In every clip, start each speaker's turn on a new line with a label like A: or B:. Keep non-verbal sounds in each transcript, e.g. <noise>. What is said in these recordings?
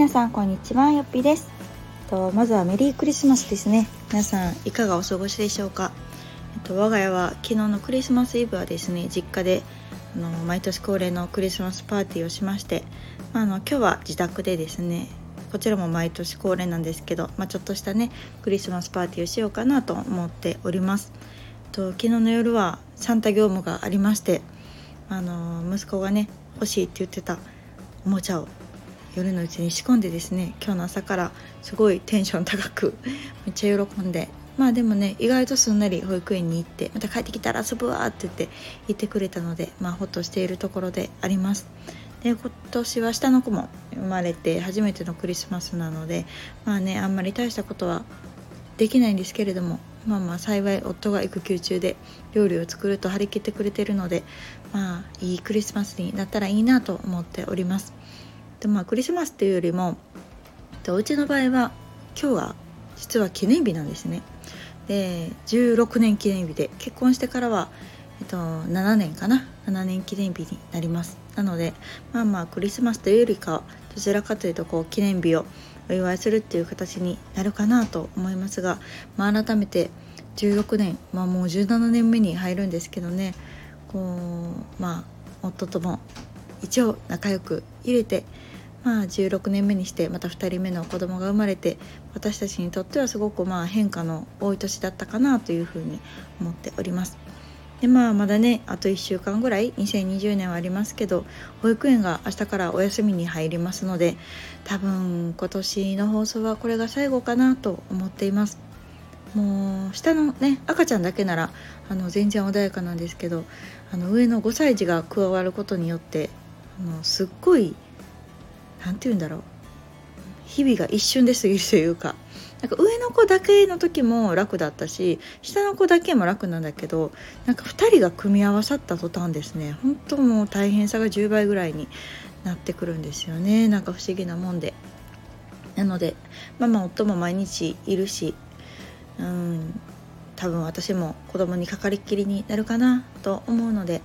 A: 皆さんこんにちはよっぴです。とまずはメリークリスマスですね。皆さんいかがお過ごしでしょうか。えっと我が家は昨日のクリスマスイブはですね実家であの毎年恒例のクリスマスパーティーをしまして、まあ、あの今日は自宅でですねこちらも毎年恒例なんですけど、まあ、ちょっとしたねクリスマスパーティーをしようかなと思っております。と昨日の夜はサンタ業務がありましてあの息子がね欲しいって言ってたおもちゃを夜のうちに仕込んでですね今日の朝からすごいテンション高く <laughs> めっちゃ喜んでまあでもね意外とすんなり保育園に行ってまた帰ってきたら遊ぶわって言って言ってくれたのでまあほっとしているところであります。で今年は下の子も生まれて初めてのクリスマスなのでまあねあんまり大したことはできないんですけれどもまあまあ幸い夫が育休中で料理を作ると張り切ってくれてるのでまあいいクリスマスになったらいいなと思っております。でまあクリスマスっていうよりもうちの場合は今日は実は記念日なんですね。で16年記念日で結婚してからは、えっと、7年かな？7年記念日になります。なのでまあまあクリスマスというよりかどちらかというとこう記念日をお祝いするっていう形になるかなと思いますが、まあ、改めて16年、まあ、もう17年目に入るんですけどねこうまあ夫とも一応仲良く入れてまあ、16年目にしてまた2人目の子供が生まれて私たちにとってはすごくまあ変化の多い年だったかなというふうに思っております。でまあまだねあと1週間ぐらい2020年はありますけど保育園が明日からお休みに入りますので多分今年の放送はこれが最後かなと思っていますもう下のね赤ちゃんだけならあの全然穏やかなんですけどあの上の5歳児が加わることによってあのすっごい何て言うんだろう。日々が一瞬で過ぎるというか。なんか上の子だけの時も楽だったし下の子だけも楽なんだけどなんか2人が組み合わさった途端ですね。本当もう大変さが10倍ぐらいになってくるんですよね。なんか不思議なもんで。なのでママ夫も毎日いるしうん多分私も子供にかかりっきりになるかなと思うので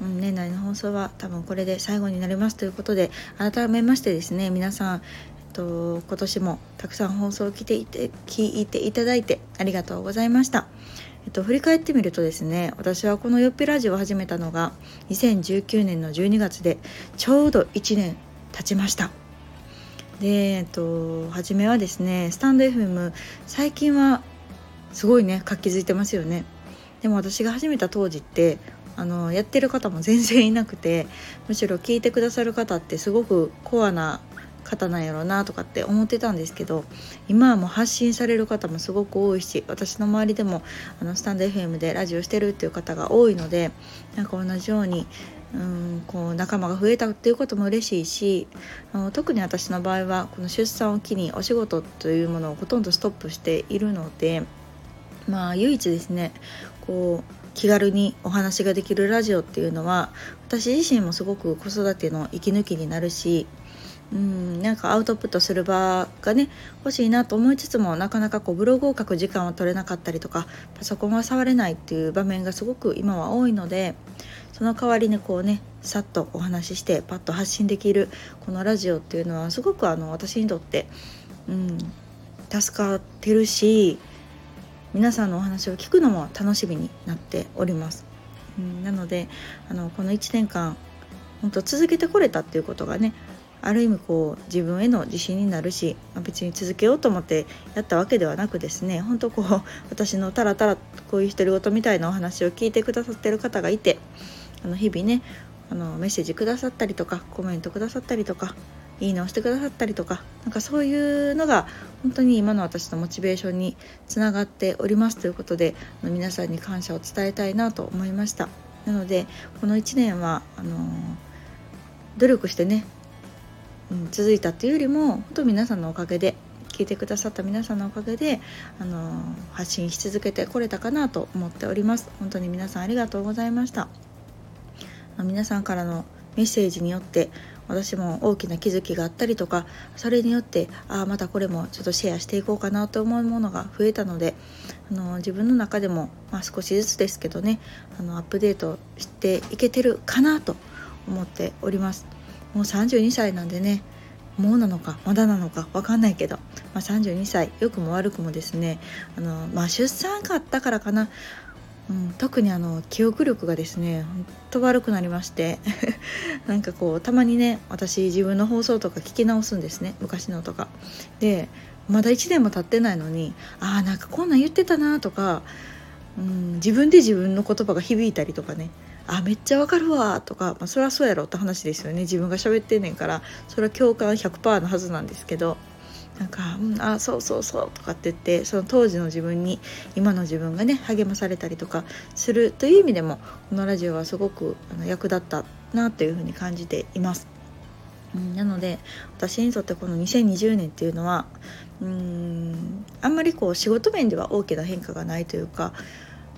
A: うん、年内の放送は多分これで最後になりますということで改めましてですね皆さん、えっと、今年もたくさん放送を聞いていて聞いていただいてありがとうございました。えっと、振り返ってみるとですね私はこのよっぴラジオを始めたのが2019年の12月でちょうど1年経ちましたでえっと初めはですねスタンド FM 最近はすごいね活気づいてますよねでも私が始めた当時ってあのやってる方も全然いなくてむしろ聞いてくださる方ってすごくコアな方なんやろうなとかって思ってたんですけど今はもう発信される方もすごく多いし私の周りでもあのスタンド FM でラジオしてるっていう方が多いのでなんか同じようにうんこう仲間が増えたっていうことも嬉しいしあの特に私の場合はこの出産を機にお仕事というものをほとんどストップしているのでまあ唯一ですねこう気軽にお話ができるラジオっていうのは私自身もすごく子育ての息抜きになるしうんなんかアウトプットする場がね欲しいなと思いつつもなかなかこうブログを書く時間は取れなかったりとかパソコンは触れないっていう場面がすごく今は多いのでその代わりにこうねさっとお話ししてパッと発信できるこのラジオっていうのはすごくあの私にとって、うん、助かってるし皆さんのお話を聞くのも楽しみになっております。うん、なのであのこの1年間本当続けてこれたっていうことがねある意味こう自分への自信になるし、ま、別に続けようと思ってやったわけではなくですね本当こう私のたらたらこういう独り言みたいなお話を聞いてくださってる方がいてあの日々ねあのメッセージくださったりとかコメントくださったりとかいいねをしてくださったりとかなんかそういうのが本当に今の私のモチベーションにつながっておりますということで皆さんに感謝を伝えたいなと思いました。なのでこの1年はあの努力してね、うん、続いたっていうよりも本当皆さんのおかげで聞いてくださった皆さんのおかげであの発信し続けてこれたかなと思っております。本当に皆さんありがとうございました。皆さんからのメッセージによって私も大きな気づきがあったりとかそれによってああまたこれもちょっとシェアしていこうかなと思うものが増えたのであの自分の中でも、まあ、少しずつですけどねあのアップデートしていけてるかなと思っております。もう32歳なんでねもうなのかまだなのか分かんないけど、まあ、32歳良くも悪くもですねあの、まあ、出産があったからかな、うん、特にあの記憶力がですねほんと悪くなりまして <laughs> なんかこうたまにね私自分の放送とか聞き直すんですね昔のとか。でまだ1年も経ってないのにああんかこんなん言ってたなとか、うん、自分で自分の言葉が響いたりとかねあめっちゃわかるわとか、まあ、そりゃそうやろって話ですよね自分が喋ってんねんからそれは共感100%のはずなんですけどなんか「うん、あそうそうそう」とかって言ってその当時の自分に今の自分がね励まされたりとかするという意味でもこのラジオはすごくあの役立ったなというふうに感じています。うん、なので私にとってこの2020年っていうのはうんあんまりこう仕事面では大きな変化がないというか、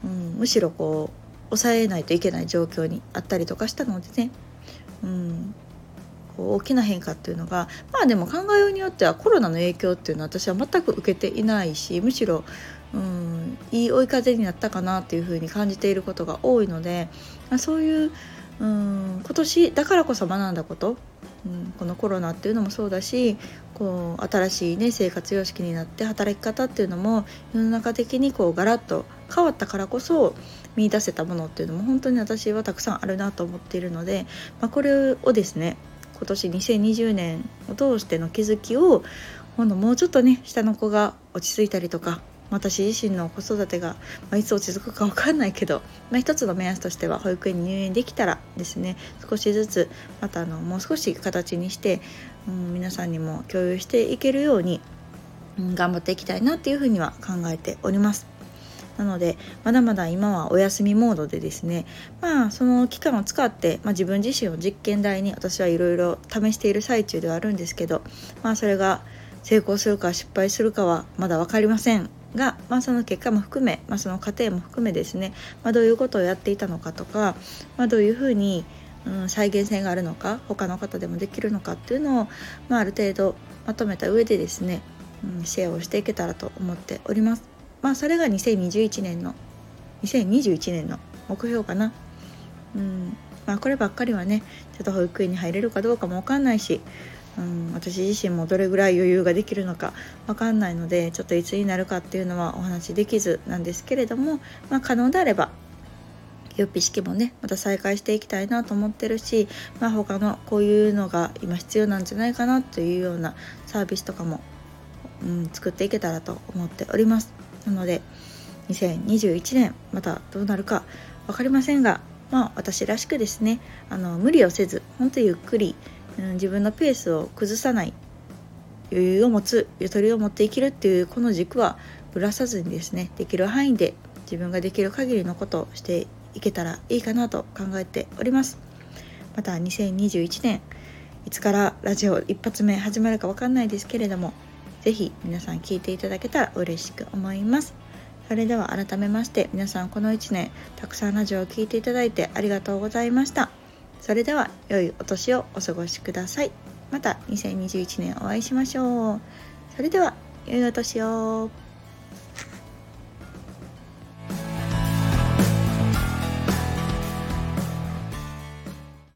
A: うん、むしろこう抑えないといけない状況にあったりとかしたのでね、うん、こう大きな変化っていうのがまあでも考えようによってはコロナの影響っていうのは私は全く受けていないしむしろ、うん、いい追い風になったかなっていうふうに感じていることが多いので、まあ、そういう、うん、今年だからこそ学んだことうん、このコロナっていうのもそうだしこう新しい、ね、生活様式になって働き方っていうのも世の中的にこうガラッと変わったからこそ見出せたものっていうのも本当に私はたくさんあるなと思っているので、まあ、これをですね今年2020年を通しての気づきを今度もうちょっとね下の子が落ち着いたりとか私自身の子育てが、まあ、いつ落ち着くか分かんないけど、まあ、一つの目安としては保育園に入園できたらですね少しずつまたあのもう少し形にして、うん、皆さんにも共有していけるように、うん、頑張っていきたいなっていうふうには考えております。なのでまだまだ今はお休みモードでですねまあその期間を使って、まあ、自分自身を実験台に私はいろいろ試している最中ではあるんですけどまあそれが成功するか失敗するかはまだ分かりませんが、まあ、その結果も含め、まあ、その過程も含めですね、まあ、どういうことをやっていたのかとか、まあ、どういうふうに、うん、再現性があるのか他の方でもできるのかっていうのを、まあ、ある程度まとめた上でですね、うん、シェアをしていけたらと思っております。まあ、それが2021年の2021年の目標かな。うん。まあ、こればっかりはねちょっと保育園に入れるかどうかも分かんないしうん、私自身もどれぐらい余裕ができるのか分かんないのでちょっといつになるかっていうのはお話できずなんですけれども、まあ、可能であれば予備式もねまた再開していきたいなと思ってるし、まあ、他のこういうのが今必要なんじゃないかなというようなサービスとかも、うん、作っていけたらと思っております。なので2021年またどうなるか分かりませんがまあ私らしくですねあの無理をせず本当ゆっくりうん、自分のペースを崩さない余裕を持つゆとりを持って生きるっていうこの軸はぶらさずにですねできる範囲で自分ができる限りのことをしていけたらいいかなと考えております。また2021年いつからラジオ一発目始まるか分かんないですけれどもぜひ皆さん聞いていただけたら嬉しく思います。それでは改めまして皆さんこの1年たくさんラジオを聴いていただいてありがとうございました。それでは良いお年をお過ごしください。また2021年お会いしましょう。それでは良いお年を。